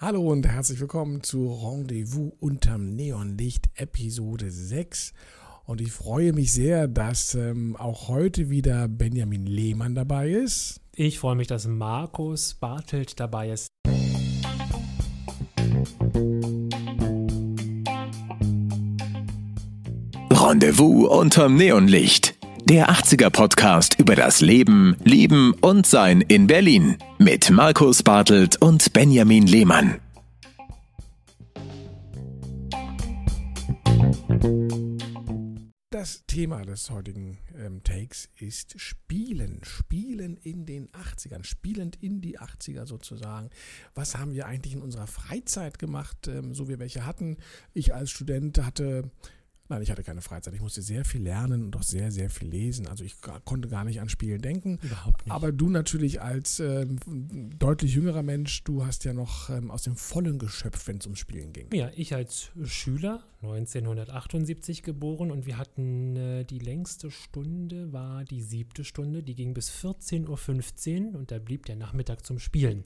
Hallo und herzlich willkommen zu Rendezvous unterm Neonlicht Episode 6. Und ich freue mich sehr, dass ähm, auch heute wieder Benjamin Lehmann dabei ist. Ich freue mich, dass Markus Bartelt dabei ist. Rendezvous unterm Neonlicht. Der 80er Podcast über das Leben, Lieben und Sein in Berlin mit Markus Bartelt und Benjamin Lehmann. Das Thema des heutigen ähm, Takes ist Spielen. Spielen in den 80ern, spielend in die 80er sozusagen. Was haben wir eigentlich in unserer Freizeit gemacht, ähm, so wie wir welche hatten? Ich als Student hatte Nein, ich hatte keine Freizeit. Ich musste sehr viel lernen und auch sehr, sehr viel lesen. Also ich konnte gar nicht an Spielen denken. Überhaupt nicht. Aber du natürlich als ähm, deutlich jüngerer Mensch, du hast ja noch ähm, aus dem Vollen geschöpft, wenn es ums Spielen ging. Ja, ich als Schüler, 1978 geboren und wir hatten äh, die längste Stunde, war die siebte Stunde, die ging bis 14.15 Uhr und da blieb der Nachmittag zum Spielen.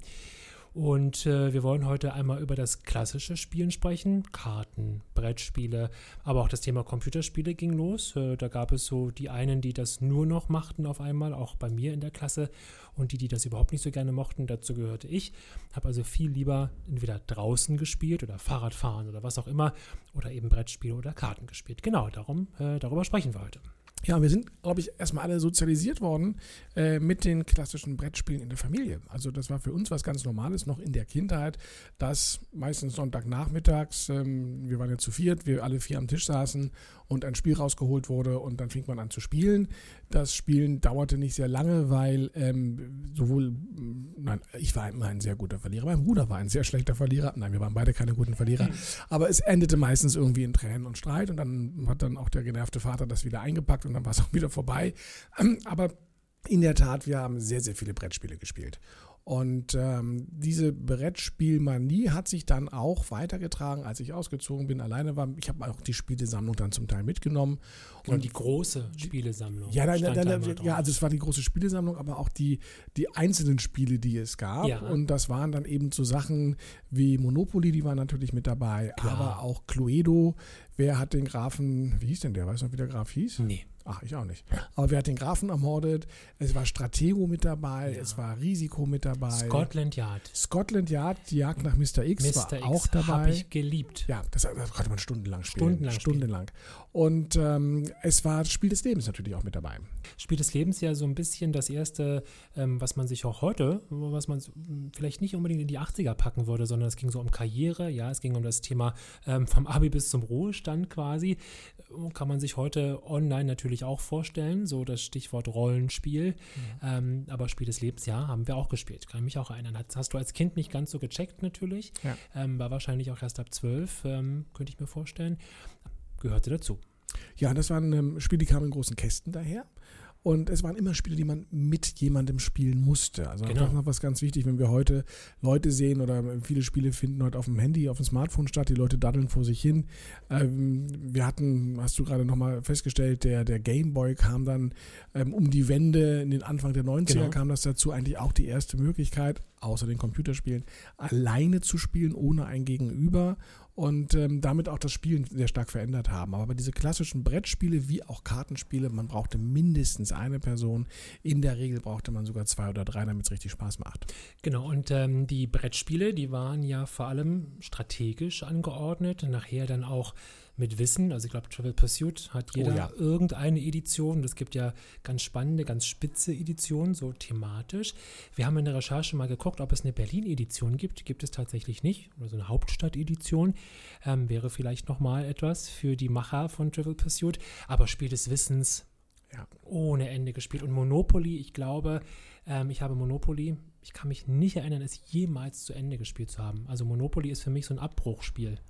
Und äh, wir wollen heute einmal über das klassische Spielen sprechen. Karten, Brettspiele, aber auch das Thema Computerspiele ging los. Äh, da gab es so die einen, die das nur noch machten auf einmal, auch bei mir in der Klasse. Und die, die das überhaupt nicht so gerne mochten, dazu gehörte ich. Habe also viel lieber entweder draußen gespielt oder Fahrradfahren oder was auch immer. Oder eben Brettspiele oder Karten gespielt. Genau, darum, äh, darüber sprechen wir heute. Ja, wir sind, glaube ich, erstmal alle sozialisiert worden äh, mit den klassischen Brettspielen in der Familie. Also das war für uns was ganz Normales, noch in der Kindheit, dass meistens Sonntagnachmittags, ähm, wir waren ja zu viert, wir alle vier am Tisch saßen und ein Spiel rausgeholt wurde und dann fing man an zu spielen. Das Spielen dauerte nicht sehr lange, weil ähm, sowohl, nein, ich war immer ein sehr guter Verlierer, mein Bruder war ein sehr schlechter Verlierer. Nein, wir waren beide keine guten Verlierer. Mhm. Aber es endete meistens irgendwie in Tränen und Streit und dann hat dann auch der genervte Vater das wieder eingepackt und dann war es auch wieder vorbei. Ähm, aber in der Tat, wir haben sehr, sehr viele Brettspiele gespielt. Und ähm, diese Brettspielmanie hat sich dann auch weitergetragen, als ich ausgezogen bin, alleine war. Ich habe auch die Spielesammlung dann zum Teil mitgenommen. Und, und die große Spielesammlung. Ja, nein, nein, nein, ja, also es war die große Spielesammlung, aber auch die, die einzelnen Spiele, die es gab. Ja. Und das waren dann eben so Sachen wie Monopoly, die waren natürlich mit dabei, Klar. aber auch Cluedo. Wer hat den Grafen, wie hieß denn der? Weißt du noch, wie der Graf hieß? Nee. Ach, ich auch nicht. Aber wer hat den Grafen ermordet? Es war Stratego mit dabei, ja. es war Risiko mit dabei. Scotland Yard. Scotland Yard, die Jagd nach Mr. X Mr. war X auch dabei. habe ich geliebt. Ja, das, das, konnte man stundenlang spielen. Stundenlang. Stundenlang. Und ähm, es war Spiel des Lebens natürlich auch mit dabei. Spiel des Lebens ja so ein bisschen das erste, ähm, was man sich auch heute, was man vielleicht nicht unbedingt in die 80er packen würde, sondern es ging so um Karriere, ja, es ging um das Thema ähm, vom Abi bis zum Ruhestand quasi. Kann man sich heute online natürlich auch vorstellen, so das Stichwort Rollenspiel. Mhm. Ähm, aber Spiel des Lebens, ja, haben wir auch gespielt. Kann ich mich auch erinnern. Hast, hast du als Kind nicht ganz so gecheckt natürlich. Ja. Ähm, war wahrscheinlich auch erst ab zwölf, ähm, könnte ich mir vorstellen. Gehörte dazu. Ja, das waren ähm, Spiele, die kamen in großen Kästen daher. Und es waren immer Spiele, die man mit jemandem spielen musste. Also genau. das ist noch was ganz wichtig, wenn wir heute Leute sehen oder viele Spiele finden heute auf dem Handy, auf dem Smartphone statt, die Leute daddeln vor sich hin. Ähm, wir hatten, hast du gerade nochmal festgestellt, der, der Gameboy kam dann ähm, um die Wende in den Anfang der 90er genau. kam das dazu, eigentlich auch die erste Möglichkeit, außer den Computerspielen, alleine zu spielen, ohne ein Gegenüber und ähm, damit auch das Spielen sehr stark verändert haben. Aber diese klassischen Brettspiele wie auch Kartenspiele, man brauchte mindestens eine Person. In der Regel brauchte man sogar zwei oder drei, damit es richtig Spaß macht. Genau, und ähm, die Brettspiele, die waren ja vor allem strategisch angeordnet, nachher dann auch mit Wissen. Also ich glaube, Travel Pursuit hat oh jeder oh ja. irgendeine Edition. Es gibt ja ganz spannende, ganz spitze Editionen, so thematisch. Wir haben in der Recherche mal geguckt, ob es eine Berlin-Edition gibt. Gibt es tatsächlich nicht. Oder so eine Hauptstadt-Edition. Ähm, wäre vielleicht nochmal etwas für die Macher von Travel Pursuit. Aber Spiel des Wissens ja. ohne Ende gespielt. Und Monopoly, ich glaube, ähm, ich habe Monopoly, ich kann mich nicht erinnern, es jemals zu Ende gespielt zu haben. Also Monopoly ist für mich so ein Abbruchspiel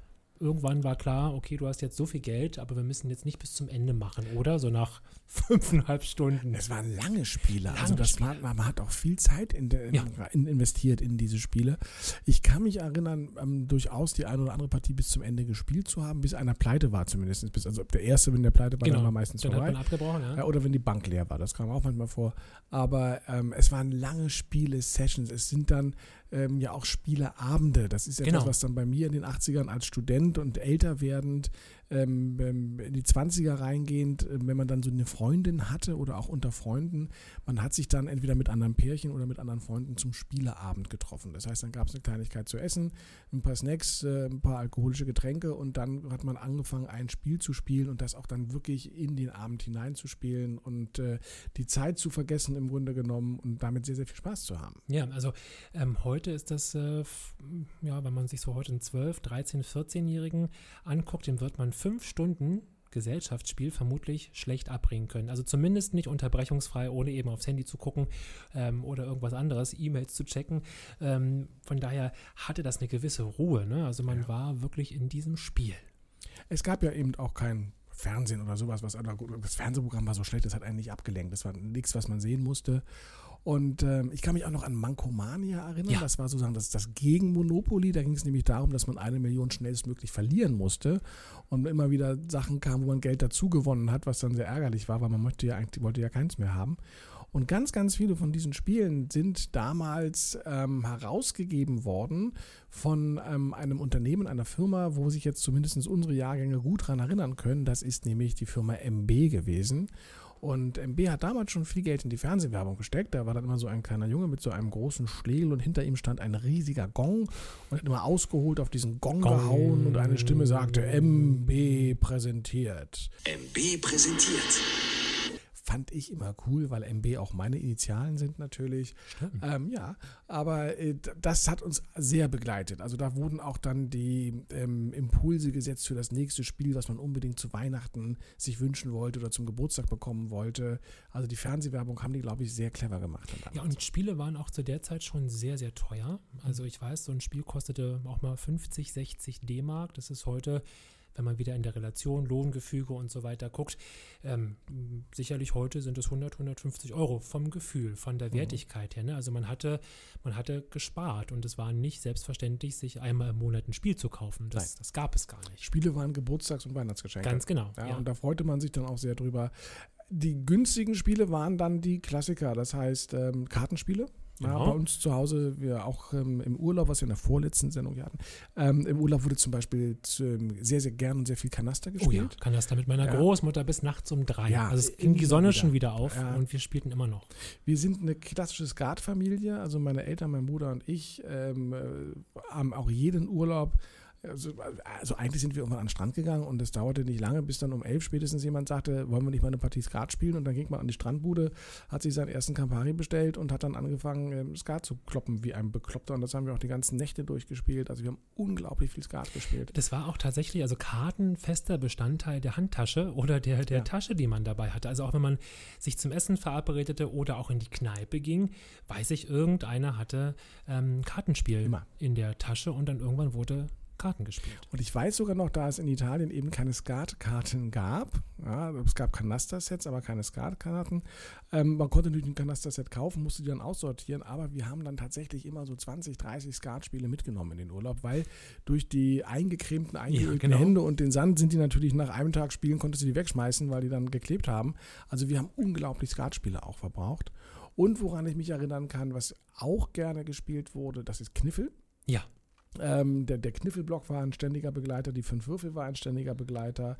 irgendwann war klar, okay, du hast jetzt so viel Geld, aber wir müssen jetzt nicht bis zum Ende machen, oder? So nach fünfeinhalb Stunden. Es waren lange Spiele. Lange also das Spiele. War, man hat auch viel Zeit in in, ja. in, investiert in diese Spiele. Ich kann mich erinnern, ähm, durchaus die eine oder andere Partie bis zum Ende gespielt zu haben, bis einer pleite war zumindest. Bis, also der erste, wenn der pleite war, genau. dann war meistens dann vorbei. Hat man abgebrochen, ja. Oder wenn die Bank leer war, das kam auch manchmal vor. Aber ähm, es waren lange Spiele, Sessions. Es sind dann ähm, ja auch Spieleabende. Das ist etwas, genau. was dann bei mir in den 80ern als Student und älter werdend ähm, ähm, in die 20er reingehend, äh, wenn man dann so eine Freundin hatte oder auch unter Freunden, man hat sich dann entweder mit anderen Pärchen oder mit anderen Freunden zum Spieleabend getroffen. Das heißt, dann gab es eine Kleinigkeit zu essen, ein paar Snacks, äh, ein paar alkoholische Getränke und dann hat man angefangen, ein Spiel zu spielen und das auch dann wirklich in den Abend hineinzuspielen und äh, die Zeit zu vergessen im Grunde genommen und damit sehr, sehr viel Spaß zu haben. Ja, also ähm, heute ist das, äh, ja, wenn man sich so heute einen 12, 13, 14-Jährigen anguckt, dem wird man fünf Stunden Gesellschaftsspiel vermutlich schlecht abbringen können. Also zumindest nicht unterbrechungsfrei, ohne eben aufs Handy zu gucken ähm, oder irgendwas anderes, E-Mails zu checken. Ähm, von daher hatte das eine gewisse Ruhe. Ne? Also man ja. war wirklich in diesem Spiel. Es gab ja eben auch kein Fernsehen oder sowas, was das Fernsehprogramm war so schlecht, das hat einen nicht abgelenkt. Das war nichts, was man sehen musste. Und ähm, ich kann mich auch noch an Mankomania erinnern. Ja. Das war sozusagen das, das Gegenmonopoly. Da ging es nämlich darum, dass man eine Million schnellstmöglich verlieren musste. Und immer wieder Sachen kamen, wo man Geld dazu gewonnen hat, was dann sehr ärgerlich war, weil man möchte ja eigentlich, wollte ja keins mehr haben. Und ganz, ganz viele von diesen Spielen sind damals ähm, herausgegeben worden von ähm, einem Unternehmen, einer Firma, wo sich jetzt zumindest unsere Jahrgänge gut daran erinnern können. Das ist nämlich die Firma MB gewesen. Und MB hat damals schon viel Geld in die Fernsehwerbung gesteckt. Da war dann immer so ein kleiner Junge mit so einem großen Schlegel und hinter ihm stand ein riesiger Gong und hat immer ausgeholt auf diesen Gong, Gong. gehauen und eine Stimme sagte, MB präsentiert. MB präsentiert fand ich immer cool, weil MB auch meine Initialen sind natürlich. Ähm, ja, aber äh, das hat uns sehr begleitet. Also da wurden auch dann die ähm, Impulse gesetzt für das nächste Spiel, was man unbedingt zu Weihnachten sich wünschen wollte oder zum Geburtstag bekommen wollte. Also die Fernsehwerbung haben die, glaube ich, sehr clever gemacht. Ja, und Spiele waren auch zu der Zeit schon sehr, sehr teuer. Also ich weiß, so ein Spiel kostete auch mal 50, 60 D-Mark. Das ist heute wenn man wieder in der Relation, Lohngefüge und so weiter guckt, ähm, sicherlich heute sind es 100, 150 Euro vom Gefühl, von der mhm. Wertigkeit her. Ne? Also man hatte, man hatte gespart und es war nicht selbstverständlich, sich einmal im Monat ein Spiel zu kaufen. Das, das gab es gar nicht. Spiele waren Geburtstags- und Weihnachtsgeschenke. Ganz genau. Ja, ja. Und da freute man sich dann auch sehr drüber. Die günstigen Spiele waren dann die Klassiker, das heißt ähm, Kartenspiele. Ja, bei uns zu Hause, wir auch ähm, im Urlaub, was wir in der vorletzten Sendung hatten, ähm, im Urlaub wurde zum Beispiel ähm, sehr, sehr gern und sehr viel Kanaster gespielt. Oh ja, Kanaster mit meiner ja. Großmutter bis nachts um drei. Ja, also es ging die Sonne wieder. schon wieder auf ja. und wir spielten immer noch. Wir sind eine klassische Skatfamilie, also meine Eltern, mein Bruder und ich ähm, äh, haben auch jeden Urlaub also, also, eigentlich sind wir irgendwann an den Strand gegangen und es dauerte nicht lange, bis dann um elf spätestens jemand sagte, wollen wir nicht mal eine Partie Skat spielen? Und dann ging man an die Strandbude, hat sich seinen ersten Campari bestellt und hat dann angefangen, ähm, Skat zu kloppen wie ein Bekloppter. Und das haben wir auch die ganzen Nächte durchgespielt. Also wir haben unglaublich viel Skat gespielt. Das war auch tatsächlich, also Karten fester Bestandteil der Handtasche oder der, der ja. Tasche, die man dabei hatte. Also auch wenn man sich zum Essen verabredete oder auch in die Kneipe ging, weiß ich, irgendeiner hatte ähm, Kartenspiel Immer. in der Tasche und dann irgendwann wurde Karten gespielt. Und ich weiß sogar noch, da es in Italien eben keine Skatkarten gab, ja, es gab Kanaster-Sets, aber keine Skatkarten. Ähm, man konnte natürlich ein Kanaster-Set kaufen, musste die dann aussortieren, aber wir haben dann tatsächlich immer so 20, 30 Skatspiele mitgenommen in den Urlaub, weil durch die eingecremten, eingeölten ja, genau. Hände und den Sand sind die natürlich nach einem Tag spielen, konntest du die wegschmeißen, weil die dann geklebt haben. Also wir haben unglaublich Skatspiele auch verbraucht. Und woran ich mich erinnern kann, was auch gerne gespielt wurde, das ist Kniffel. Ja. Ähm, der, der Kniffelblock war ein ständiger Begleiter, die fünf Würfel war ein ständiger Begleiter.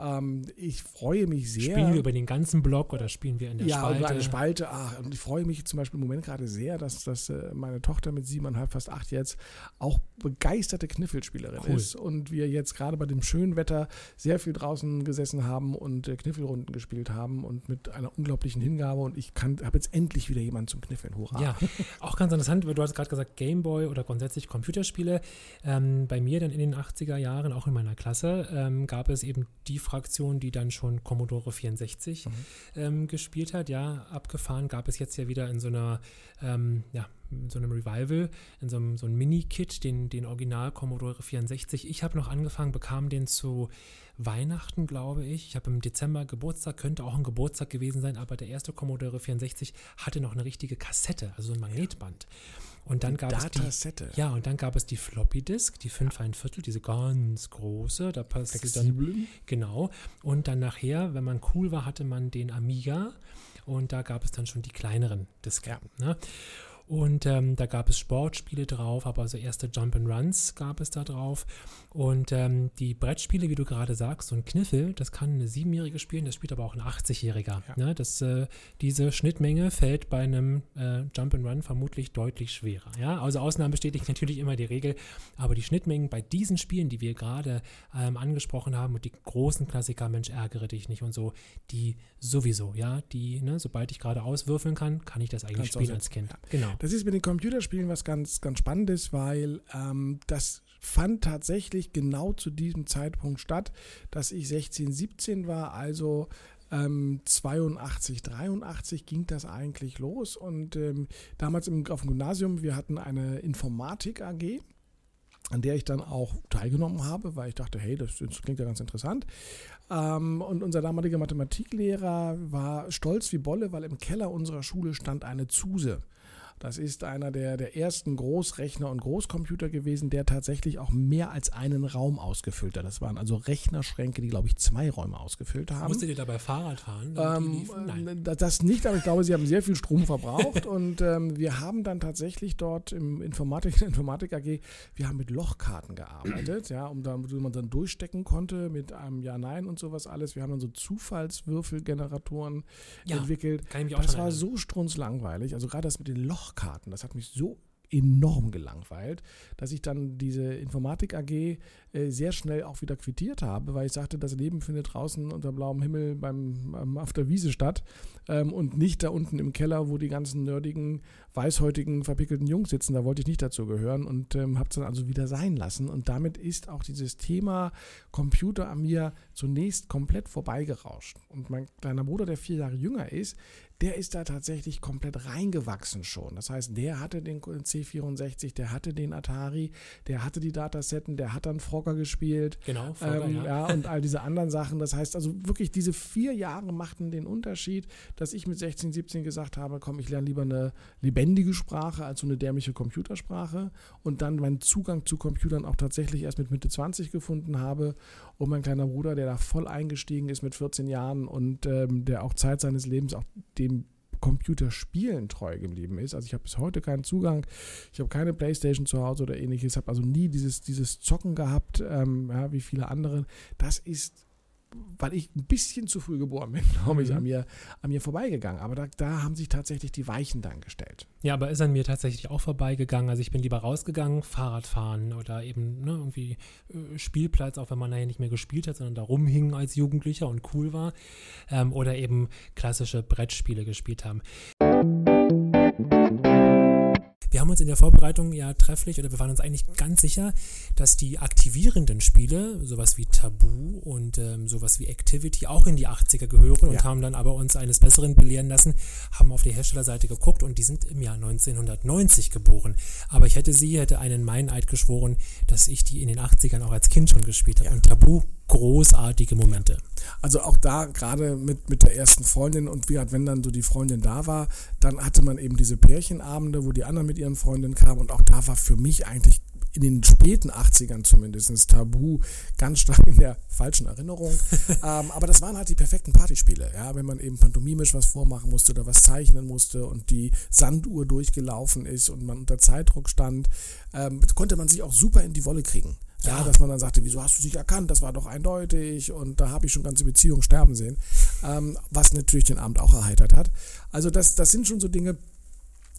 Ähm, ich freue mich sehr. Spielen wir über den ganzen Block oder spielen wir in der ja, Spalte? Ja, über eine Spalte. Ach, und ich freue mich zum Beispiel im Moment gerade sehr, dass, dass äh, meine Tochter mit siebeneinhalb, fast acht jetzt auch begeisterte Kniffelspielerin cool. ist. Und wir jetzt gerade bei dem schönen Wetter sehr viel draußen gesessen haben und äh, Kniffelrunden gespielt haben und mit einer unglaublichen Hingabe. Und ich habe jetzt endlich wieder jemanden zum Kniffeln. Hurra. Ja, auch ganz interessant, du hast gerade gesagt, Gameboy oder grundsätzlich Computerspiele. Ähm, bei mir dann in den 80er Jahren, auch in meiner Klasse, ähm, gab es eben die Fraktion, die dann schon Commodore 64 mhm. ähm, gespielt hat. Ja, abgefahren gab es jetzt ja wieder in so einer, ähm, ja, so einem Revival, in so einem, so einem Mini-Kit, den, den Original Commodore 64. Ich habe noch angefangen, bekam den zu Weihnachten, glaube ich. Ich habe im Dezember Geburtstag, könnte auch ein Geburtstag gewesen sein, aber der erste Commodore 64 hatte noch eine richtige Kassette, also ein Magnetband. Und dann gab Datasette. es die, ja, und dann gab es die Floppy Disk, die 5 ein Viertel, diese ganz große, da passt dann genau. Und dann nachher, wenn man cool war, hatte man den Amiga und da gab es dann schon die kleineren Disketten. Ja. Ne? Und ähm, da gab es Sportspiele drauf, aber also erste Jump and Runs gab es da drauf. Und ähm, die Brettspiele, wie du gerade sagst, so ein Kniffel, das kann eine Siebenjährige spielen, das spielt aber auch ein 80-Jähriger. Ja. Ne? äh, diese Schnittmenge fällt bei einem äh, Jump and Run vermutlich deutlich schwerer. Ja? Also Ausnahmen bestätigt natürlich immer die Regel, aber die Schnittmengen bei diesen Spielen, die wir gerade ähm, angesprochen haben und die großen Klassiker, Mensch, ärgere dich nicht und so, die sowieso, ja, die, ne, sobald ich gerade auswürfeln kann, kann ich das eigentlich Kannst spielen als Kind. Ja. Genau. Das ist mit den Computerspielen was ganz, ganz Spannendes, weil ähm, das fand tatsächlich genau zu diesem Zeitpunkt statt, dass ich 16, 17 war, also ähm, 82, 83 ging das eigentlich los und ähm, damals im, auf dem Gymnasium, wir hatten eine Informatik AG an der ich dann auch teilgenommen habe, weil ich dachte, hey, das, das klingt ja ganz interessant. Ähm, und unser damaliger Mathematiklehrer war stolz wie Bolle, weil im Keller unserer Schule stand eine Zuse. Das ist einer der, der ersten Großrechner und Großcomputer gewesen, der tatsächlich auch mehr als einen Raum ausgefüllt hat. Das waren also Rechnerschränke, die, glaube ich, zwei Räume ausgefüllt haben. Musstet ihr dabei Fahrrad fahren? Ähm, Nein. Das nicht, aber ich glaube, sie haben sehr viel Strom verbraucht und ähm, wir haben dann tatsächlich dort im Informatik, Informatik AG, wir haben mit Lochkarten gearbeitet, ja, um da, wo man dann durchstecken konnte mit einem Ja-Nein und sowas alles. Wir haben dann so Zufallswürfelgeneratoren ja, entwickelt. das war so strunzlangweilig. Also gerade das mit den Lochkarten Lochkarten. Das hat mich so enorm gelangweilt, dass ich dann diese Informatik AG äh, sehr schnell auch wieder quittiert habe, weil ich sagte, das Leben findet draußen unter blauem Himmel beim, ähm, auf der Wiese statt ähm, und nicht da unten im Keller, wo die ganzen nerdigen, weißhäutigen, verpickelten Jungs sitzen. Da wollte ich nicht dazu gehören und ähm, habe es dann also wieder sein lassen. Und damit ist auch dieses Thema Computer an mir zunächst komplett vorbeigerauscht. Und mein kleiner Bruder, der vier Jahre jünger ist, der ist da tatsächlich komplett reingewachsen schon. Das heißt, der hatte den C64, der hatte den Atari, der hatte die Datasetten, der hat dann Frogger gespielt. Genau, Frogger, ähm, ja. ja. Und all diese anderen Sachen. Das heißt also wirklich, diese vier Jahre machten den Unterschied, dass ich mit 16, 17 gesagt habe, komm, ich lerne lieber eine lebendige Sprache als so eine dämliche Computersprache und dann meinen Zugang zu Computern auch tatsächlich erst mit Mitte 20 gefunden habe und mein kleiner Bruder, der da voll eingestiegen ist mit 14 Jahren und ähm, der auch Zeit seines Lebens auch dem Computerspielen treu geblieben ist. Also ich habe bis heute keinen Zugang. Ich habe keine Playstation zu Hause oder ähnliches. Habe also nie dieses, dieses Zocken gehabt, ähm, ja, wie viele andere. Das ist weil ich ein bisschen zu früh geboren bin, glaube ich, mhm. an, mir, an mir vorbeigegangen. Aber da, da haben sich tatsächlich die Weichen dann gestellt. Ja, aber ist an mir tatsächlich auch vorbeigegangen. Also ich bin lieber rausgegangen, Fahrrad fahren oder eben ne, irgendwie äh, Spielplatz, auch wenn man nachher nicht mehr gespielt hat, sondern da rumhing als Jugendlicher und cool war. Ähm, oder eben klassische Brettspiele gespielt haben. Wir haben uns in der Vorbereitung ja trefflich oder wir waren uns eigentlich ganz sicher, dass die aktivierenden Spiele, sowas wie Tabu und ähm, sowas wie Activity, auch in die 80er gehören und ja. haben dann aber uns eines Besseren belehren lassen, haben auf die Herstellerseite geguckt und die sind im Jahr 1990 geboren. Aber ich hätte sie, hätte einen Meineid geschworen, dass ich die in den 80ern auch als Kind schon gespielt habe. Ja. Und Tabu großartige Momente. Also auch da gerade mit, mit der ersten Freundin und wie halt, wenn dann so die Freundin da war, dann hatte man eben diese Pärchenabende, wo die anderen mit ihren Freundinnen kamen und auch da war für mich eigentlich in den späten 80ern zumindest Tabu ganz stark in der falschen Erinnerung. ähm, aber das waren halt die perfekten Partyspiele, ja, wenn man eben pantomimisch was vormachen musste oder was zeichnen musste und die Sanduhr durchgelaufen ist und man unter Zeitdruck stand, ähm, konnte man sich auch super in die Wolle kriegen. Ja, dass man dann sagte, wieso hast du dich erkannt? Das war doch eindeutig und da habe ich schon ganze Beziehungen sterben sehen, ähm, was natürlich den Abend auch erheitert hat. Also das, das sind schon so Dinge,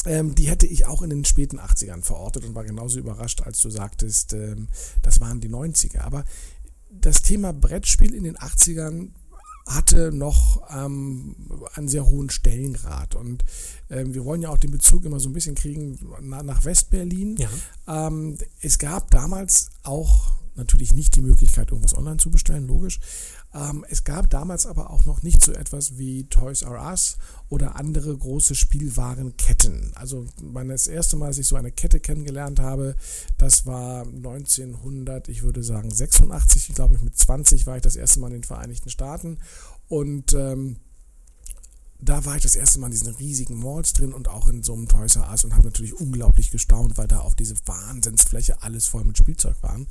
ähm, die hätte ich auch in den späten 80ern verortet und war genauso überrascht, als du sagtest, ähm, das waren die 90er. Aber das Thema Brettspiel in den 80ern hatte noch ähm, einen sehr hohen Stellengrad. Und ähm, wir wollen ja auch den Bezug immer so ein bisschen kriegen na, nach Westberlin. Ja. Ähm, es gab damals auch natürlich nicht die Möglichkeit, irgendwas online zu bestellen, logisch. Ähm, es gab damals aber auch noch nicht so etwas wie Toys R Us oder andere große Spielwarenketten. Also mein, das erste Mal, dass ich so eine Kette kennengelernt habe, das war 1900, ich würde sagen 86, ich glaube mit 20 war ich das erste Mal in den Vereinigten Staaten und ähm, da war ich das erste Mal in diesen riesigen Malls drin und auch in so einem Toys R Us und habe natürlich unglaublich gestaunt, weil da auf diese Wahnsinnsfläche alles voll mit Spielzeug waren.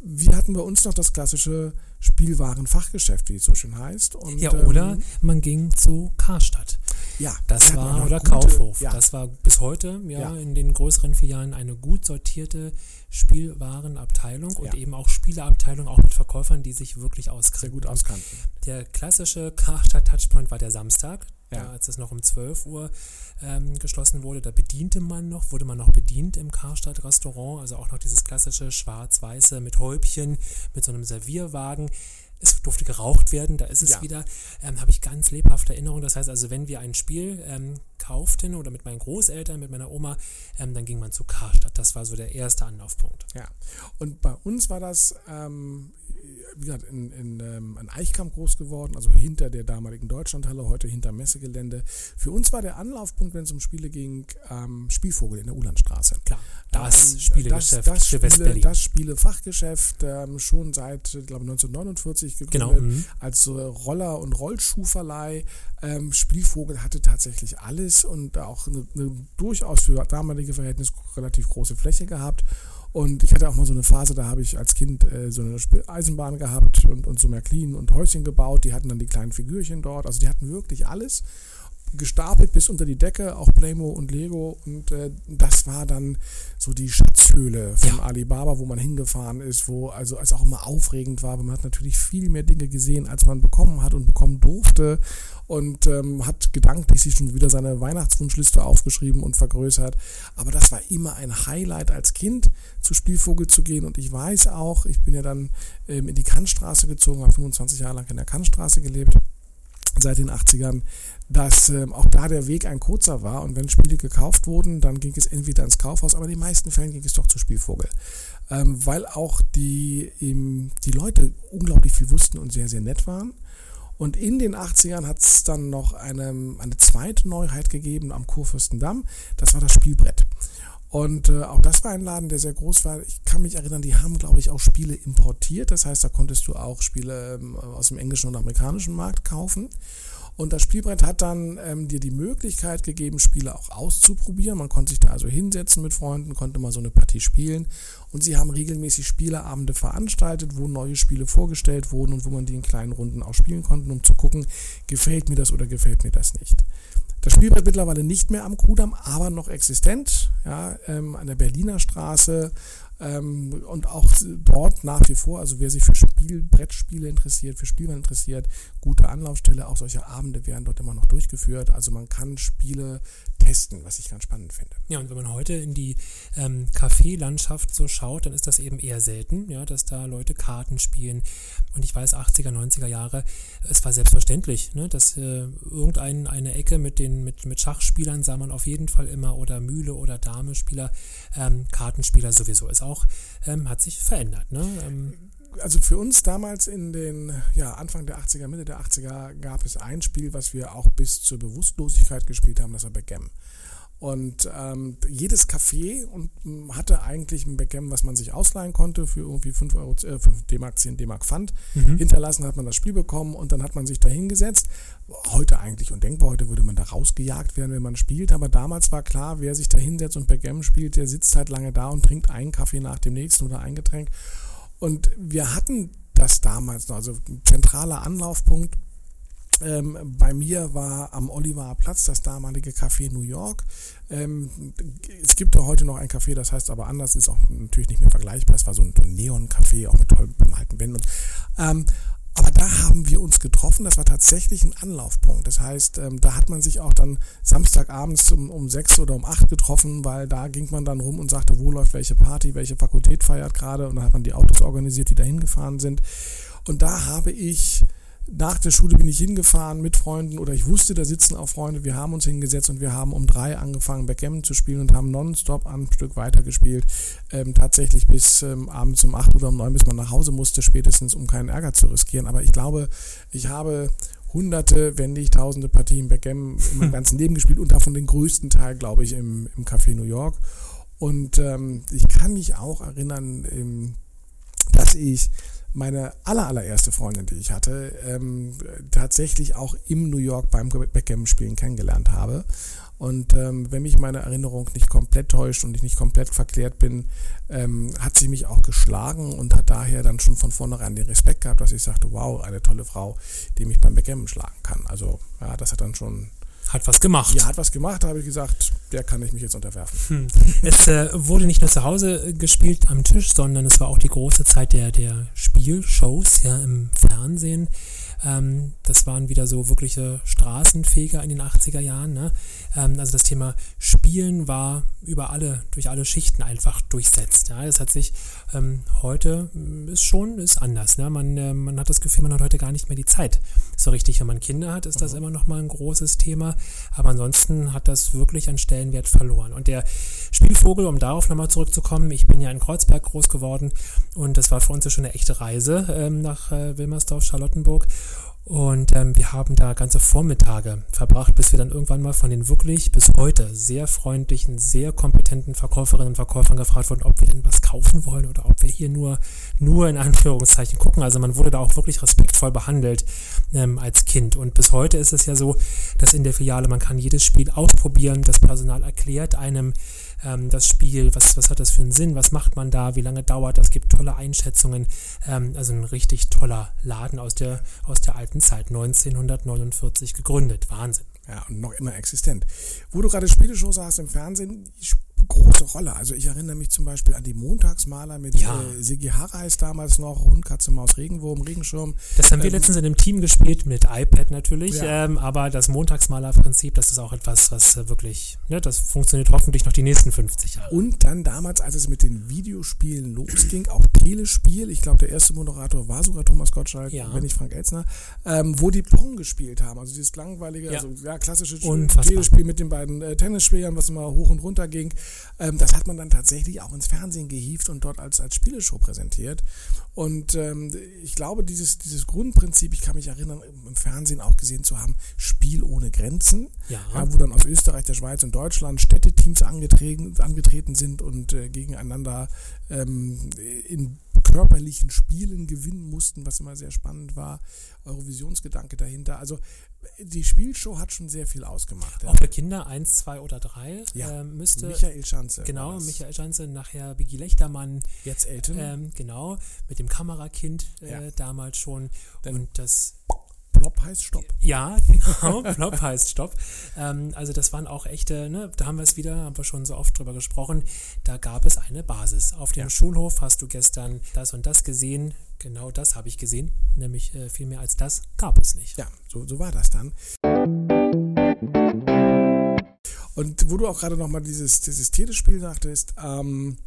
Wir hatten bei uns noch das klassische Spielwarenfachgeschäft, wie es so schön heißt. Und, ja, oder ähm, man ging zu Karstadt. Ja, das war, oder gute, Kaufhof. Ja. Das war bis heute ja, ja, in den größeren Filialen eine gut sortierte Spielwarenabteilung und eben auch Spieleabteilung, auch mit Verkäufern, die sich wirklich auskannten. Sehr gut auskannten. Der klassische Karstadt Touchpoint war der Samstag, ja. als es noch um 12 Uhr ähm, geschlossen wurde. Da bediente man noch, wurde man noch bedient im Karstadt Restaurant, also auch noch dieses klassische schwarz-weiße mit Häubchen, mit so einem Servierwagen es durfte geraucht werden, da ist es ja. wieder, ähm, habe ich ganz lebhafte Erinnerungen. Das heißt also, wenn wir ein Spiel ähm, kauften oder mit meinen Großeltern, mit meiner Oma, ähm, dann ging man zu Karstadt. Das war so der erste Anlaufpunkt. Ja, und bei uns war das, ähm, wie gesagt, in, in, ähm, in Eichkamp groß geworden, also hinter der damaligen Deutschlandhalle, heute hinter Messegelände. Für uns war der Anlaufpunkt, wenn es um Spiele ging, ähm, Spielvogel in der Ulandstraße. Klar, das ähm, Spielegeschäft das, das für Spiele, Das Spielefachgeschäft ähm, schon seit, glaube 1949 gegründet genau. Als Roller- und Rollschuhverleih. Ähm, Spielvogel hatte tatsächlich alles und auch eine, eine durchaus für damalige Verhältnisse relativ große Fläche gehabt. Und ich hatte auch mal so eine Phase, da habe ich als Kind äh, so eine Eisenbahn gehabt und, und so Märklin und Häuschen gebaut. Die hatten dann die kleinen Figürchen dort. Also die hatten wirklich alles gestapelt bis unter die Decke, auch Playmo und Lego. Und äh, das war dann so die Schatzhöhle von ja. Alibaba, wo man hingefahren ist, wo also es auch immer aufregend war, weil man hat natürlich viel mehr Dinge gesehen, als man bekommen hat und bekommen durfte. Und ähm, hat gedanklich sich schon wieder seine Weihnachtswunschliste aufgeschrieben und vergrößert. Aber das war immer ein Highlight als Kind, zu Spielvogel zu gehen. Und ich weiß auch, ich bin ja dann ähm, in die Kannstraße gezogen, habe 25 Jahre lang in der Kannstraße gelebt seit den 80ern, dass ähm, auch da der Weg ein kurzer war und wenn Spiele gekauft wurden, dann ging es entweder ins Kaufhaus, aber in den meisten Fällen ging es doch zu Spielvogel. Ähm, weil auch die, ähm, die Leute unglaublich viel wussten und sehr, sehr nett waren. Und in den 80ern hat es dann noch eine, eine zweite Neuheit gegeben am Kurfürstendamm. Das war das Spielbrett. Und äh, auch das war ein Laden, der sehr groß war. Ich kann mich erinnern, die haben, glaube ich, auch Spiele importiert. Das heißt, da konntest du auch Spiele ähm, aus dem englischen und amerikanischen Markt kaufen. Und das Spielbrett hat dann ähm, dir die Möglichkeit gegeben, Spiele auch auszuprobieren. Man konnte sich da also hinsetzen mit Freunden, konnte mal so eine Partie spielen. Und sie haben regelmäßig Spieleabende veranstaltet, wo neue Spiele vorgestellt wurden und wo man die in kleinen Runden auch spielen konnte, um zu gucken, gefällt mir das oder gefällt mir das nicht. Das Spielbrett mittlerweile nicht mehr am Kudamm, aber noch existent, ja, ähm, an der Berliner Straße ähm, und auch dort nach wie vor, also wer sich für Spiel, Brettspiele interessiert, für Spielmann interessiert, gute Anlaufstelle, auch solche Abende werden dort immer noch durchgeführt. Also man kann Spiele testen, was ich ganz spannend finde. Ja, und wenn man heute in die ähm, Café-Landschaft so schaut, dann ist das eben eher selten, ja, dass da Leute Karten spielen. Und ich weiß, 80er, 90er Jahre, es war selbstverständlich, ne, dass äh, irgendeine eine Ecke mit den mit, mit Schachspielern sah man auf jeden Fall immer oder Mühle oder Dame-Spieler, ähm, Kartenspieler sowieso. Ist auch, ähm, hat sich verändert. Ne? Ähm, also für uns damals in den ja, Anfang der 80er, Mitte der 80er gab es ein Spiel, was wir auch bis zur Bewusstlosigkeit gespielt haben, das war Backgammon. Und ähm, jedes Café und, hm, hatte eigentlich ein Backgammon, was man sich ausleihen konnte für irgendwie 5 Euro, äh, 5 D-Mark, 10 D-Mark Pfand. Mhm. Hinterlassen hat man das Spiel bekommen und dann hat man sich da hingesetzt. Heute eigentlich undenkbar, heute würde man da rausgejagt werden, wenn man spielt. Aber damals war klar, wer sich da hinsetzt und Backgammon spielt, der sitzt halt lange da und trinkt einen Kaffee nach dem nächsten oder ein Getränk. Und wir hatten das damals noch, also zentraler Anlaufpunkt ähm, bei mir war am Oliver Platz das damalige Café New York. Ähm, es gibt da heute noch ein Café, das heißt aber anders, ist auch natürlich nicht mehr vergleichbar. Es war so ein Neon-Café, auch mit toll bemalten Wänden. Ähm, aber da haben wir uns getroffen, das war tatsächlich ein Anlaufpunkt. Das heißt, ähm, da hat man sich auch dann Samstagabends um, um sechs oder um acht getroffen, weil da ging man dann rum und sagte, wo läuft welche Party, welche Fakultät feiert gerade und dann hat man die Autos organisiert, die da hingefahren sind. Und da habe ich nach der Schule bin ich hingefahren mit Freunden oder ich wusste, da sitzen auch Freunde. Wir haben uns hingesetzt und wir haben um drei angefangen, Backgammon zu spielen und haben nonstop ein Stück weitergespielt. Ähm, tatsächlich bis ähm, abends um acht oder um neun, bis man nach Hause musste, spätestens, um keinen Ärger zu riskieren. Aber ich glaube, ich habe hunderte, wenn nicht tausende Partien Backgammon in meinem ganzen Leben gespielt und davon den größten Teil, glaube ich, im, im Café New York. Und ähm, ich kann mich auch erinnern, ähm, dass ich meine aller, allererste Freundin, die ich hatte, ähm, tatsächlich auch im New York beim Backgammon-Spielen kennengelernt habe. Und ähm, wenn mich meine Erinnerung nicht komplett täuscht und ich nicht komplett verklärt bin, ähm, hat sie mich auch geschlagen und hat daher dann schon von vornherein den Respekt gehabt, dass ich sagte, wow, eine tolle Frau, die mich beim Backgammon schlagen kann. Also ja, das hat dann schon Hat was gemacht. Ja, hat was gemacht, da habe ich gesagt, der kann ich mich jetzt unterwerfen. Hm. Es äh, wurde nicht nur zu Hause gespielt am Tisch, sondern es war auch die große Zeit der, der Spielshows ja im Fernsehen. Ähm, das waren wieder so wirkliche Straßenfeger in den 80er Jahren. Ne? Ähm, also das Thema Spielen war über alle, durch alle Schichten einfach durchsetzt. Ja? Das hat sich ähm, heute mm, ist schon ist anders. Ne? Man, äh, man hat das Gefühl, man hat heute gar nicht mehr die Zeit. So richtig, wenn man Kinder hat, ist das mhm. immer noch mal ein großes Thema. Aber ansonsten hat das wirklich an Stellenwert verloren. Und der Spielvogel, um darauf nochmal zurückzukommen, ich bin ja in Kreuzberg groß geworden und das war für uns ja schon eine echte Reise ähm, nach äh, Wilmersdorf, Charlottenburg. Und ähm, wir haben da ganze Vormittage verbracht, bis wir dann irgendwann mal von den wirklich bis heute sehr freundlichen, sehr kompetenten Verkäuferinnen und Verkäufern gefragt wurden, ob wir denn was kaufen wollen oder ob wir hier nur, nur in Anführungszeichen gucken. Also man wurde da auch wirklich respektvoll behandelt ähm, als Kind. Und bis heute ist es ja so, dass in der Filiale man kann jedes Spiel ausprobieren. Das Personal erklärt einem, ähm, das Spiel, was, was hat das für einen Sinn, was macht man da, wie lange dauert das, gibt tolle Einschätzungen. Ähm, also ein richtig toller Laden aus der, aus der alten Zeit, 1949 gegründet. Wahnsinn. Ja, und noch immer existent. Wo du gerade Spieleshows hast im Fernsehen, große Rolle. Also ich erinnere mich zum Beispiel an die Montagsmaler mit ja. äh, Sigi Harreis damals noch, Hund, Katze, Maus, Regenwurm, Regenschirm. Das haben wir ähm, letztens in einem Team gespielt mit iPad natürlich, ja. ähm, aber das Montagsmaler-Prinzip, das ist auch etwas, was äh, wirklich, ne, das funktioniert hoffentlich noch die nächsten 50 Jahre. Und dann damals, als es mit den Videospielen losging, auch Telespiel, ich glaube der erste Moderator war sogar Thomas Gottschalk, ja. wenn nicht Frank Elzner, ähm, wo die Pong gespielt haben, also dieses langweilige, also ja, klassische Unfassbar. Telespiel mit den beiden äh, Tennisspielern, was immer hoch und runter ging. Ähm, das hat man dann tatsächlich auch ins Fernsehen gehievt und dort als, als Spieleshow präsentiert. Und ähm, ich glaube, dieses, dieses Grundprinzip, ich kann mich erinnern, im Fernsehen auch gesehen zu haben, Spiel ohne Grenzen, ja. Ja, wo dann aus Österreich, der Schweiz und Deutschland Städteteams angetreten, angetreten sind und äh, gegeneinander ähm, in körperlichen Spielen gewinnen mussten, was immer sehr spannend war. Eurovisionsgedanke dahinter. Also die Spielshow hat schon sehr viel ausgemacht. Ja. Auch für Kinder eins, zwei oder drei ja. äh, müsste. Michael Schanze. Genau, Michael Schanze, nachher Biggie Lechtermann. Jetzt Elton. Ähm, genau, mit dem Kamerakind äh, ja. damals schon. Dann und das Plop heißt Stopp. Ja, genau, Plop heißt Stopp. Ähm, also das waren auch echte, ne, da haben wir es wieder, haben wir schon so oft drüber gesprochen, da gab es eine Basis. Auf dem ja. Schulhof hast du gestern das und das gesehen, genau das habe ich gesehen, nämlich äh, viel mehr als das gab es nicht. Ja, so, so war das dann. Und wo du auch gerade nochmal dieses, dieses Telespiel sagtest, ähm,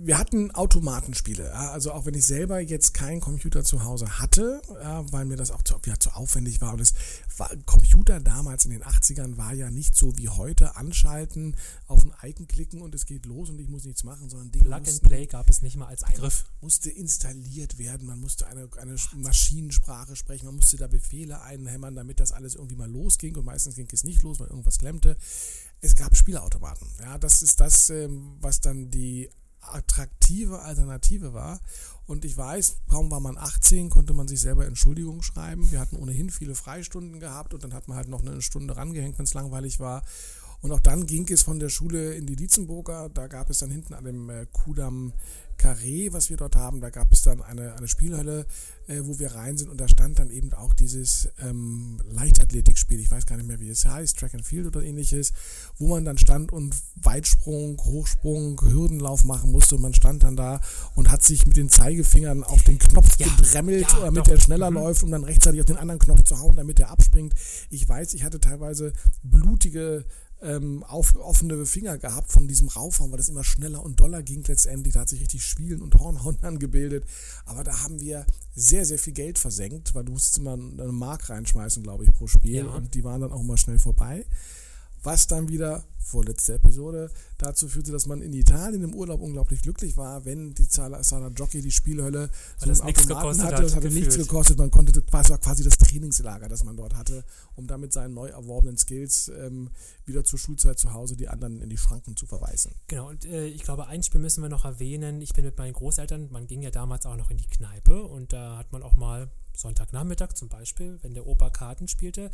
wir hatten Automatenspiele. Also auch wenn ich selber jetzt keinen Computer zu Hause hatte, weil mir das auch zu, ja, zu aufwendig war. Und es war, Computer damals in den 80ern war ja nicht so wie heute anschalten, auf ein Icon klicken und es geht los und ich muss nichts machen, sondern Dinge Plug and Play gab es nicht mal als Begriff. Musste installiert werden, man musste eine, eine Maschinensprache sprechen, man musste da Befehle einhämmern, damit das alles irgendwie mal losging und meistens ging es nicht los, weil irgendwas klemmte. Es gab Spielautomaten. Ja, das ist das, ähm, was dann die attraktive Alternative war. Und ich weiß, kaum war man 18, konnte man sich selber Entschuldigung schreiben. Wir hatten ohnehin viele Freistunden gehabt und dann hat man halt noch eine Stunde rangehängt, wenn es langweilig war. Und auch dann ging es von der Schule in die Dietzenburger. Da gab es dann hinten an dem äh, Kudamm Carré, was wir dort haben, da gab es dann eine, eine Spielhölle, äh, wo wir rein sind. Und da stand dann eben auch dieses ähm, Leichtathletikspiel, ich weiß gar nicht mehr, wie es heißt, Track and Field oder ähnliches, wo man dann stand und Weitsprung, Hochsprung, Hürdenlauf machen musste. Und man stand dann da und hat sich mit den Zeigefingern auf den Knopf ja, gedremmelt, ja, damit er schneller mhm. läuft, um dann rechtzeitig auf den anderen Knopf zu hauen, damit er abspringt. Ich weiß, ich hatte teilweise blutige ähm, auf, offene Finger gehabt von diesem Raufhauen, weil das immer schneller und doller ging letztendlich. Da hat sich richtig Schwielen und Hornhauen angebildet. Aber da haben wir sehr, sehr viel Geld versenkt, weil du musstest immer eine Mark reinschmeißen, glaube ich, pro Spiel. Ja. Und die waren dann auch mal schnell vorbei. Was dann wieder vorletzte Episode, dazu führte, dass man in Italien im Urlaub unglaublich glücklich war, wenn die Zahler Jockey die Spielhölle so einen Automaten hatte. Das hatte nichts gekostet. Man konnte, das war quasi das Trainingslager, das man dort hatte, um damit seinen neu erworbenen Skills ähm, wieder zur Schulzeit zu Hause die anderen in die Schranken zu verweisen. Genau, und äh, ich glaube, ein Spiel müssen wir noch erwähnen. Ich bin mit meinen Großeltern, man ging ja damals auch noch in die Kneipe und da hat man auch mal Sonntagnachmittag zum Beispiel, wenn der Opa Karten spielte,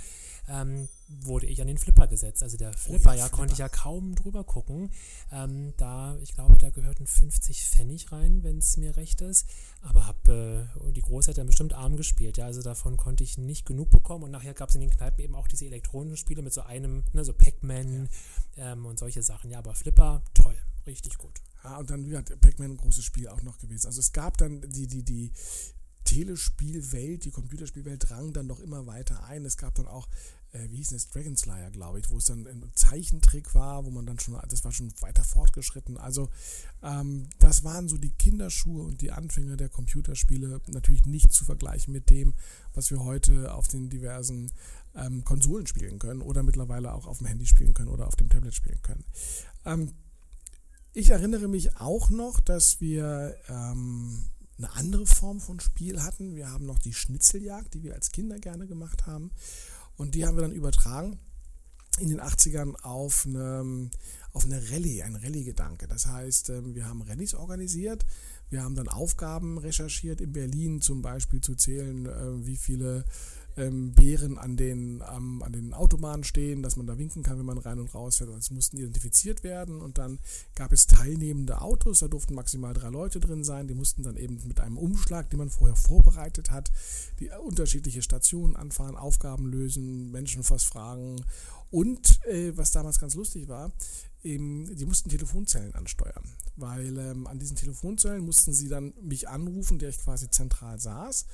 ähm, wurde ich an den Flipper gesetzt. Also der Flipper, oh ja, ja Flipper. konnte ich ja kaum drüber gucken. Ähm, da, ich glaube, da gehörten 50 Pfennig rein, wenn es mir recht ist. Aber habe äh, die Große dann bestimmt arm gespielt. Ja, also davon konnte ich nicht genug bekommen. Und nachher gab es in den Kneipen eben auch diese elektronischen Spiele mit so einem, ne, so Pac-Man ja. ähm, und solche Sachen. Ja, aber Flipper, toll, richtig gut. Ja, und dann hat Pac-Man ein großes Spiel auch noch gewesen. Also es gab dann die, die, die Telespielwelt, die Computerspielwelt drang dann noch immer weiter ein. Es gab dann auch äh, wie hieß es, Dragon Slayer, glaube ich, wo es dann ein Zeichentrick war, wo man dann schon, das war schon weiter fortgeschritten. Also ähm, das waren so die Kinderschuhe und die Anfänge der Computerspiele, natürlich nicht zu vergleichen mit dem, was wir heute auf den diversen ähm, Konsolen spielen können oder mittlerweile auch auf dem Handy spielen können oder auf dem Tablet spielen können. Ähm, ich erinnere mich auch noch, dass wir ähm, eine andere Form von Spiel hatten. Wir haben noch die Schnitzeljagd, die wir als Kinder gerne gemacht haben. Und die haben wir dann übertragen in den 80ern auf eine, auf eine Rallye, ein Rallye-Gedanke. Das heißt, ähm, wir haben Rallyes organisiert, wir haben dann Aufgaben recherchiert in Berlin, zum Beispiel zu zählen, äh, wie viele ähm, Bären an den, ähm, an den Autobahnen stehen, dass man da winken kann, wenn man rein und raus fährt. Also mussten identifiziert werden und dann gab es teilnehmende Autos, da durften maximal drei Leute drin sein, die mussten dann eben mit einem Umschlag, den man vorher vorbereitet hat, die unterschiedliche Stationen anfahren, Aufgaben lösen, Menschen was fragen. Und äh, was damals ganz lustig war, eben, die mussten Telefonzellen ansteuern, weil ähm, an diesen Telefonzellen mussten sie dann mich anrufen, der ich quasi zentral saß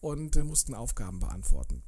und äh, mussten Aufgaben beantworten.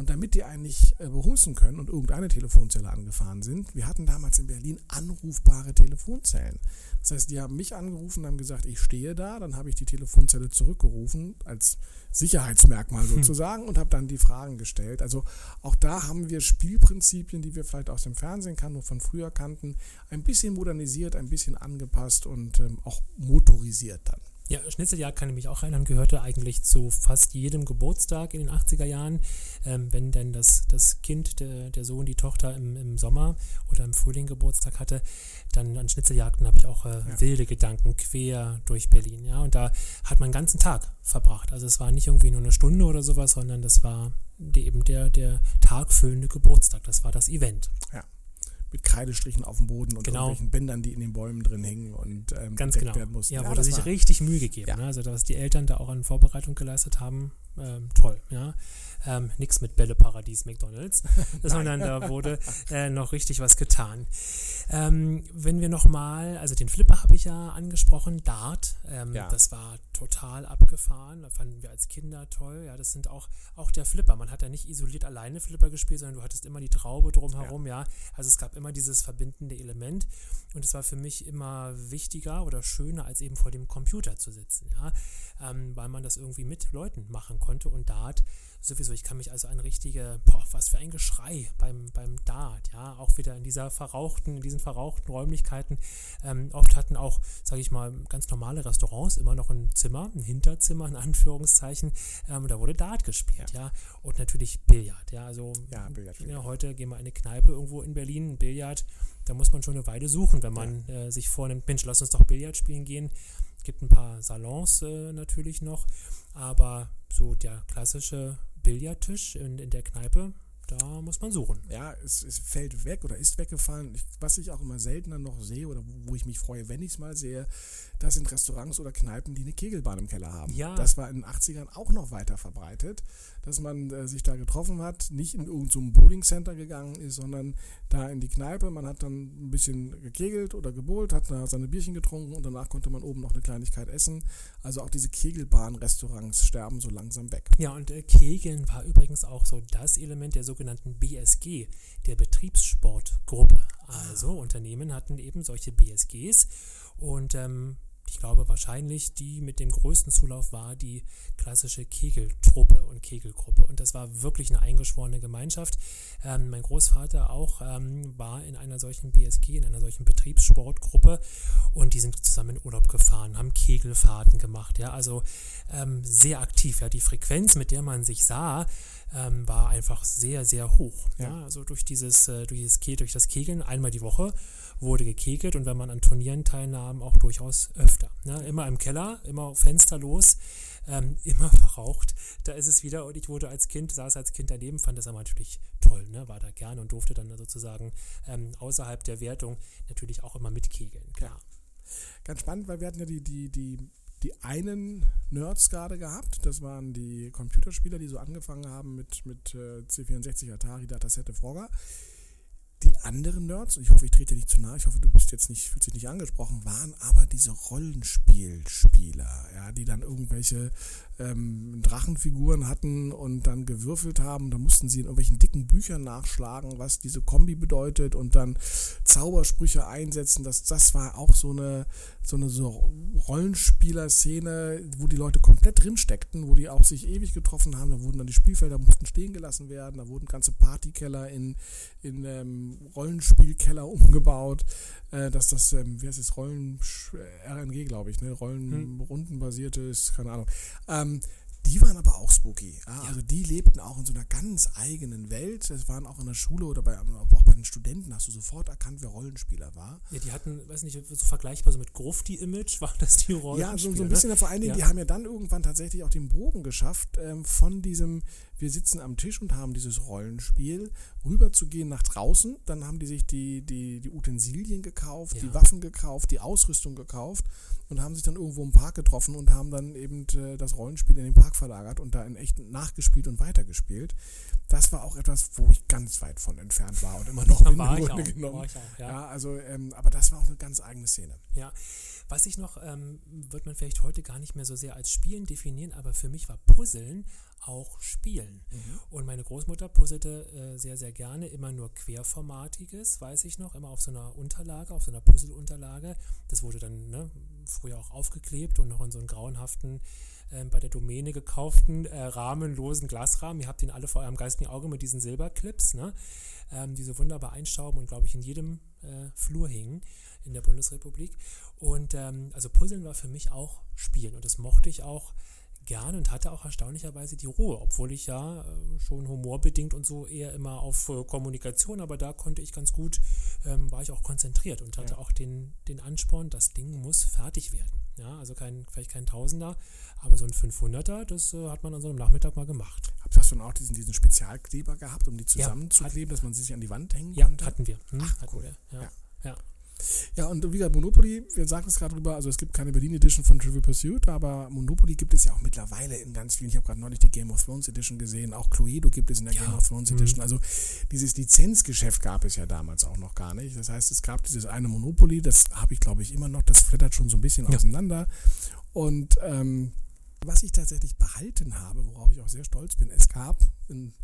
Und damit die eigentlich äh, behumsen können und irgendeine Telefonzelle angefahren sind, wir hatten damals in Berlin anrufbare Telefonzellen. Das heißt, die haben mich angerufen, haben gesagt, ich stehe da, dann habe ich die Telefonzelle zurückgerufen als Sicherheitsmerkmal hm. sozusagen hm. und habe dann die Fragen gestellt. Also auch da haben wir Spielprinzipien, die wir vielleicht aus dem Fernsehen kannten, nur von früher kannten, ein bisschen modernisiert, ein bisschen angepasst und ähm, auch motorisiert dann. Ja, Schnitzeljagd kann ich mich auch erinnern, gehörte eigentlich zu fast jedem Geburtstag in den 80er Jahren. Ähm, wenn denn das, das Kind, der, der Sohn, die Tochter im, im Sommer oder im Frühling Geburtstag hatte, dann an Schnitzeljagden habe ich auch äh, ja. wilde Gedanken quer durch Berlin. Ja, und da hat man einen ganzen Tag verbracht. Also es war nicht irgendwie nur eine Stunde oder sowas, sondern das war die, eben der, der tagfüllende Geburtstag. Das war das Event. Ja mit Kreidestrichen auf dem Boden und genau. irgendwelchen Bändern, die in den Bäumen drin hingen und ähm, Ganz genau. werden mussten. Ja, ja wurde sich richtig Mühe gegeben. Ja. Ne? Also, was die Eltern da auch an Vorbereitung geleistet haben, ähm, toll. Ja. Ähm, Nichts mit Bälleparadies McDonalds, sondern da wurde äh, noch richtig was getan. Ähm, wenn wir nochmal, also den Flipper habe ich ja angesprochen, Dart, ähm, ja. das war total abgefahren, da fanden wir als Kinder toll. Ja, das sind auch, auch der Flipper. Man hat ja nicht isoliert alleine Flipper gespielt, sondern du hattest immer die Traube drumherum, ja. ja. Also es gab immer dieses verbindende Element und es war für mich immer wichtiger oder schöner, als eben vor dem Computer zu sitzen, ja, ähm, weil man das irgendwie mit Leuten machen konnte und Dart sowieso, ich kann mich also an richtige, boah, was für ein Geschrei beim, beim Dart, ja, auch wieder in dieser verrauchten, in diesen verrauchten Räumlichkeiten. Ähm, oft hatten auch, sage ich mal, ganz normale Restaurants immer noch ein Zimmer, ein Hinterzimmer in Anführungszeichen, ähm, da wurde Dart gespielt, ja. ja, und natürlich Billard, ja, also ja, Billard, ja, heute gehen wir in eine Kneipe irgendwo in Berlin, ein Billard, da muss man schon eine Weile suchen, wenn man äh, sich vornimmt, Mensch, lass uns doch Billard spielen gehen. Es gibt ein paar Salons äh, natürlich noch, aber so der klassische Billardtisch in, in der Kneipe, da muss man suchen. Ja, es, es fällt weg oder ist weggefallen. Ich, was ich auch immer seltener noch sehe oder wo, wo ich mich freue, wenn ich es mal sehe, das sind Restaurants oder Kneipen, die eine Kegelbahn im Keller haben. Ja. Das war in den 80ern auch noch weiter verbreitet, dass man äh, sich da getroffen hat, nicht in irgendein so Bowling Center gegangen ist, sondern da in die Kneipe. Man hat dann ein bisschen gekegelt oder gebohlt, hat da seine Bierchen getrunken und danach konnte man oben noch eine Kleinigkeit essen. Also auch diese Kegelbahn-Restaurants sterben so langsam weg. Ja, und äh, Kegeln war übrigens auch so das Element der sogenannten BSG, der Betriebssportgruppe. Also Unternehmen hatten eben solche BSGs und ähm, ich glaube wahrscheinlich die mit dem größten Zulauf war die klassische Kegeltruppe und Kegelgruppe. Und das war wirklich eine eingeschworene Gemeinschaft. Ähm, mein Großvater auch ähm, war in einer solchen BSG, in einer solchen Betriebssportgruppe und die sind zusammen in Urlaub gefahren, haben Kegelfahrten gemacht. Ja, also ähm, sehr aktiv. Ja, die Frequenz, mit der man sich sah, ähm, war einfach sehr, sehr hoch. Ja. ja. also durch dieses, äh, durch, dieses Ke durch das Kegeln einmal die Woche wurde gekegelt und wenn man an Turnieren teilnahm, auch durchaus öfter. Ne? Immer im Keller, immer fensterlos, ähm, immer verraucht. Da ist es wieder und ich wurde als Kind, saß als Kind daneben, fand das aber natürlich toll, ne? war da gerne und durfte dann sozusagen ähm, außerhalb der Wertung natürlich auch immer mitkegeln, klar. Ja. Ganz spannend, weil wir hatten ja die, die, die die einen Nerds gerade gehabt. Das waren die Computerspieler, die so angefangen haben mit, mit äh, C64, Atari, Datasette, Frogger. Die anderen Nerds, ich hoffe, ich trete dir nicht zu nahe, ich hoffe, du bist jetzt nicht, fühlst dich nicht angesprochen, waren aber diese Rollenspielspieler, ja, die dann irgendwelche ähm, Drachenfiguren hatten und dann gewürfelt haben. Da mussten sie in irgendwelchen dicken Büchern nachschlagen, was diese Kombi bedeutet und dann Zaubersprüche einsetzen. Das, das war auch so eine, so eine so Rollenspieler-Szene, wo die Leute komplett drin steckten, wo die auch sich ewig getroffen haben. Da wurden dann die Spielfelder mussten stehen gelassen werden. Da wurden ganze Partykeller in, in ähm, Rollenspielkeller umgebaut. Äh, dass das, ähm, wie heißt es, Rollen, RNG, glaube ich, ne? Rollenrundenbasiertes, hm. keine Ahnung. Ähm, die waren aber auch spooky. Ja? Also die lebten auch in so einer ganz eigenen Welt. Das waren auch in der Schule oder bei, auch bei den Studenten hast du sofort erkannt, wer Rollenspieler war. Ja, die hatten, weiß nicht, so vergleichbar so mit Grufti-Image, war das die Rollenspieler? Ja, so, so ein bisschen, ne? vor allen Dingen, ja. die haben ja dann irgendwann tatsächlich auch den Bogen geschafft, ähm, von diesem, wir sitzen am Tisch und haben dieses Rollenspiel, rüber zu gehen nach draußen. Dann haben die sich die, die, die Utensilien gekauft, ja. die Waffen gekauft, die Ausrüstung gekauft und haben sich dann irgendwo im Park getroffen und haben dann eben äh, das Rollenspiel in den Park verlagert und da in echt nachgespielt und weitergespielt. Das war auch etwas, wo ich ganz weit von entfernt war und immer noch bin war im Grunde auch, genommen. War ich auch, ja. ja also, ähm, aber das war auch eine ganz eigene Szene. Ja, was ich noch, ähm, wird man vielleicht heute gar nicht mehr so sehr als Spielen definieren, aber für mich war Puzzeln auch Spielen. Mhm. Und meine Großmutter puzzelte äh, sehr, sehr gerne, immer nur querformatiges, weiß ich noch, immer auf so einer Unterlage, auf so einer Puzzle-Unterlage. Das wurde dann ne, früher auch aufgeklebt und noch in so einen grauenhaften äh, bei der Domäne gekauften äh, rahmenlosen Glasrahmen. Ihr habt den alle vor eurem geistigen Auge mit diesen Silberclips, ne? ähm, die so wunderbar einstauben und glaube ich in jedem äh, Flur hingen in der Bundesrepublik. Und ähm, also Puzzeln war für mich auch Spielen und das mochte ich auch gerne und hatte auch erstaunlicherweise die Ruhe, obwohl ich ja äh, schon humorbedingt und so eher immer auf äh, Kommunikation, aber da konnte ich ganz gut, ähm, war ich auch konzentriert und hatte ja. auch den, den Ansporn, das Ding muss fertig werden. Ja, also kein, vielleicht kein Tausender, aber so ein 500er, das äh, hat man an so einem Nachmittag mal gemacht. Hast du dann auch diesen, diesen Spezialkleber gehabt, um die zusammenzukleben, ja, dass man sie sich an die Wand hängen ja, konnte? Ja, hatten wir. Hm, Ach, hatten cool. Wir. Ja, ja. Ja, und wie gesagt, Monopoly, wir sagen es gerade drüber, also es gibt keine Berlin Edition von Trivial Pursuit, aber Monopoly gibt es ja auch mittlerweile in ganz vielen. Ich habe gerade neulich die Game of Thrones Edition gesehen, auch Cluedo gibt es in der ja. Game of Thrones Edition. Mhm. Also dieses Lizenzgeschäft gab es ja damals auch noch gar nicht. Das heißt, es gab dieses eine Monopoly, das habe ich glaube ich immer noch, das flattert schon so ein bisschen ja. auseinander. Und ähm, was ich tatsächlich behalten habe, worauf ich auch sehr stolz bin, es gab ein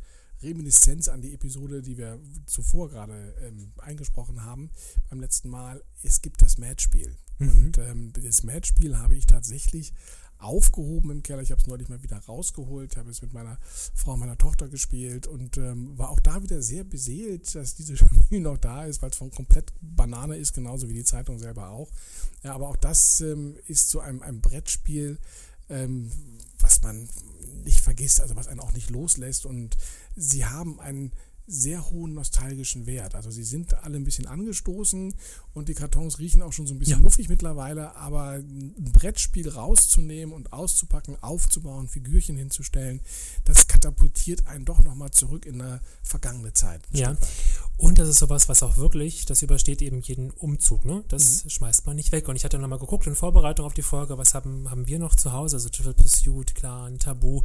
Reminiszenz an die Episode, die wir zuvor gerade ähm, eingesprochen haben beim letzten Mal. Es gibt das Matchspiel. Mhm. Und ähm, das Matchspiel habe ich tatsächlich aufgehoben im Keller. Ich habe es neulich mal wieder rausgeholt. Ich habe es mit meiner Frau, meiner Tochter gespielt und ähm, war auch da wieder sehr beseelt, dass dieses Spiel noch da ist, weil es von komplett Banane ist, genauso wie die Zeitung selber auch. Ja, aber auch das ähm, ist so ein, ein Brettspiel, ähm, was man nicht vergisst, also was einen auch nicht loslässt. Und sie haben einen sehr hohen nostalgischen Wert. Also sie sind alle ein bisschen angestoßen und die Kartons riechen auch schon so ein bisschen ja. muffig mittlerweile, aber ein Brettspiel rauszunehmen und auszupacken, aufzubauen, Figürchen hinzustellen, das katapultiert einen doch nochmal zurück in eine vergangene Zeit. Ja, und das ist sowas, was auch wirklich, das übersteht eben jeden Umzug, ne? Das mhm. schmeißt man nicht weg. Und ich hatte nochmal geguckt in Vorbereitung auf die Folge, was haben, haben wir noch zu Hause, also Trivial Pursuit, klar, ein Tabu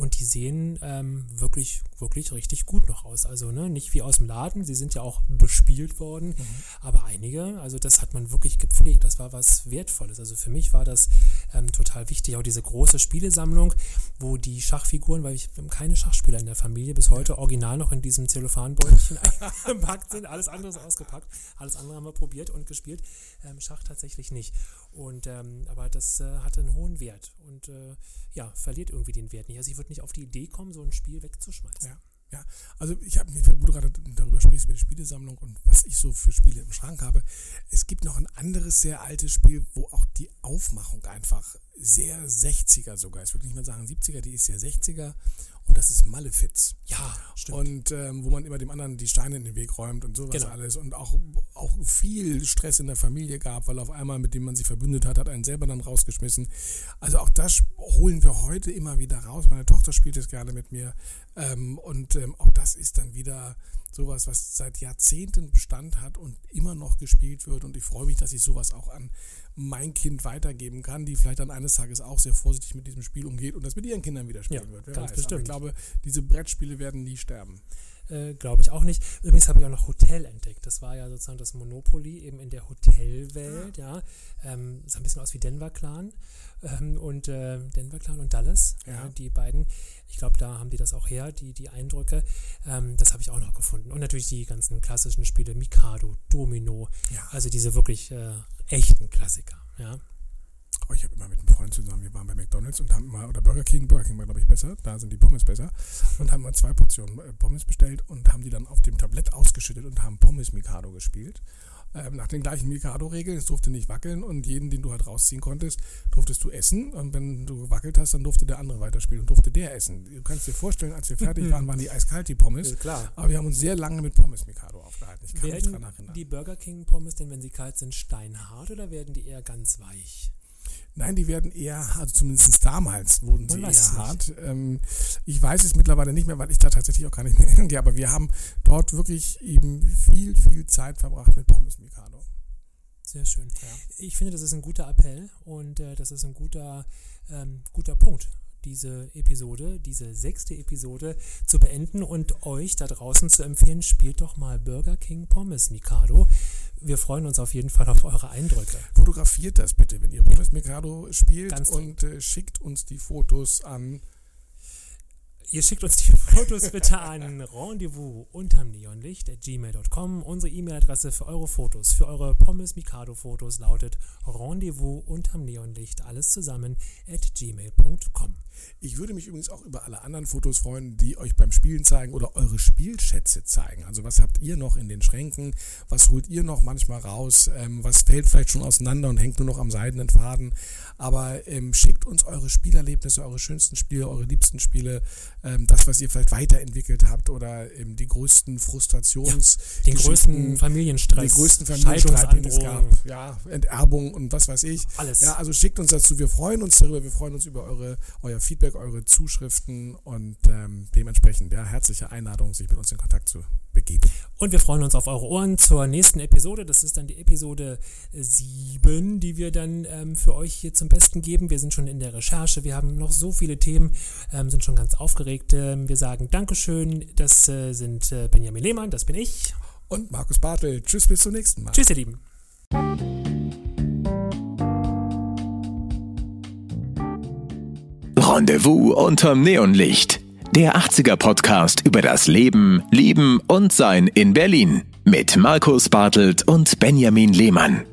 und die sehen ähm, wirklich, wirklich richtig gut noch aus. Also ne, nicht wie aus dem Laden, sie sind ja auch bespielt worden, mhm. aber einige, also das hat man wirklich gepflegt, das war was Wertvolles. Also für mich war das ähm, total wichtig, auch diese große Spielesammlung, wo die Schachfiguren, weil ich keine Schachspieler in der Familie, bis heute original noch in diesem Zellophanbeutelchen eingepackt sind, alles andere ist ausgepackt, alles andere haben wir probiert und gespielt, ähm, Schach tatsächlich nicht. Und ähm, aber das äh, hatte einen hohen Wert und äh, ja, verliert irgendwie den Wert nicht. Also ich würde nicht auf die Idee kommen, so ein Spiel wegzuschmeißen. Ja. Ja, also ich habe, wo du gerade darüber sprichst, über die Spielesammlung und was ich so für Spiele im Schrank habe, es gibt noch ein anderes sehr altes Spiel, wo auch die Aufmachung einfach sehr 60er sogar ist. Ich würde nicht mal sagen 70er, die ist sehr 60er und das ist Malefiz. Ja, stimmt. Und ähm, wo man immer dem anderen die Steine in den Weg räumt und sowas genau. alles und auch, auch viel Stress in der Familie gab, weil auf einmal mit dem man sich verbündet hat, hat einen selber dann rausgeschmissen. Also auch das holen wir heute immer wieder raus. Meine Tochter spielt es gerne mit mir ähm, und ähm, auch das ist dann wieder sowas, was seit Jahrzehnten Bestand hat und immer noch gespielt wird. Und ich freue mich, dass ich sowas auch an mein Kind weitergeben kann, die vielleicht dann eines Tages auch sehr vorsichtig mit diesem Spiel umgeht und das mit ihren Kindern wieder spielen ja, wird. Wer ganz weiß. bestimmt. Aber ich glaube, diese Brettspiele werden nie sterben. Äh, glaube ich auch nicht. Übrigens habe ich auch noch Hotel entdeckt. Das war ja sozusagen das Monopoly eben in der Hotelwelt, ah. ja. Ähm, sah ein bisschen aus wie Denver Clan ähm, und äh, Denver Clan und Dallas, ja. ja die beiden. Ich glaube, da haben die das auch her, die, die Eindrücke. Ähm, das habe ich auch noch gefunden. Und natürlich die ganzen klassischen Spiele, Mikado, Domino, ja. also diese wirklich äh, echten Klassiker, ja. Oh, ich habe immer mit einem Freund zusammen, wir waren bei McDonalds und haben mal, oder Burger King, Burger King war glaube ich besser, da sind die Pommes besser, und haben mal zwei Portionen äh, Pommes bestellt und haben die dann auf dem Tablett ausgeschüttet und haben Pommes Mikado gespielt. Ähm, nach den gleichen Mikado-Regeln, es durfte nicht wackeln und jeden, den du halt rausziehen konntest, durftest du essen und wenn du gewackelt hast, dann durfte der andere weiterspielen und durfte der essen. Du kannst dir vorstellen, als wir fertig waren, waren die eiskalt, die Pommes. Ja, klar. Aber wir haben uns sehr lange mit Pommes Mikado aufgehalten. Ich kann werden mich dran erinnern. die Burger King Pommes denn, wenn sie kalt sind, steinhart oder werden die eher ganz weich? Nein, die werden eher, also zumindest damals wurden sie eher hart. Ähm, ich weiß es mittlerweile nicht mehr, weil ich da tatsächlich auch gar nicht mehr hingehe, aber wir haben dort wirklich eben viel, viel Zeit verbracht mit Pommes Mikado. Sehr schön. Ja. Ich finde, das ist ein guter Appell und äh, das ist ein guter, ähm, guter Punkt diese Episode, diese sechste Episode zu beenden und euch da draußen zu empfehlen, spielt doch mal Burger King Pommes Mikado wir freuen uns auf jeden Fall auf eure Eindrücke. Fotografiert das bitte, wenn ihr Boris Mikado spielt Ganz und äh, schickt uns die Fotos an Ihr schickt uns die Fotos bitte an rendezvous unterm Neonlicht at gmail.com. Unsere E-Mail-Adresse für eure Fotos, für eure Pommes Mikado Fotos lautet rendezvous unterm Neonlicht, alles zusammen at gmail.com. Ich würde mich übrigens auch über alle anderen Fotos freuen, die euch beim Spielen zeigen oder eure Spielschätze zeigen. Also was habt ihr noch in den Schränken? Was holt ihr noch manchmal raus? Ähm, was fällt vielleicht schon auseinander und hängt nur noch am seidenen Faden? Aber ähm, schickt uns eure Spielerlebnisse, eure schönsten Spiele, eure liebsten Spiele ähm, das, was ihr vielleicht weiterentwickelt habt oder ähm, die größten Frustrations... Ja, den größten Familienstress. Die größten Familienstreit, den es gab. Ja, Enterbung und was weiß ich. Alles. Ja, also schickt uns dazu. Wir freuen uns darüber. Wir freuen uns über eure, euer Feedback, eure Zuschriften und ähm, dementsprechend ja, herzliche Einladung, sich mit uns in Kontakt zu begeben. Und wir freuen uns auf eure Ohren zur nächsten Episode. Das ist dann die Episode 7, die wir dann ähm, für euch hier zum Besten geben. Wir sind schon in der Recherche. Wir haben noch so viele Themen, ähm, sind schon ganz aufgeregt. Ähm, wir sagen Dankeschön. Das äh, sind äh, Benjamin Lehmann, das bin ich. Und Markus Bartel. Tschüss, bis zum nächsten Mal. Tschüss, ihr Lieben. Rendezvous unterm Neonlicht der 80er Podcast über das Leben, Lieben und Sein in Berlin mit Markus Bartelt und Benjamin Lehmann.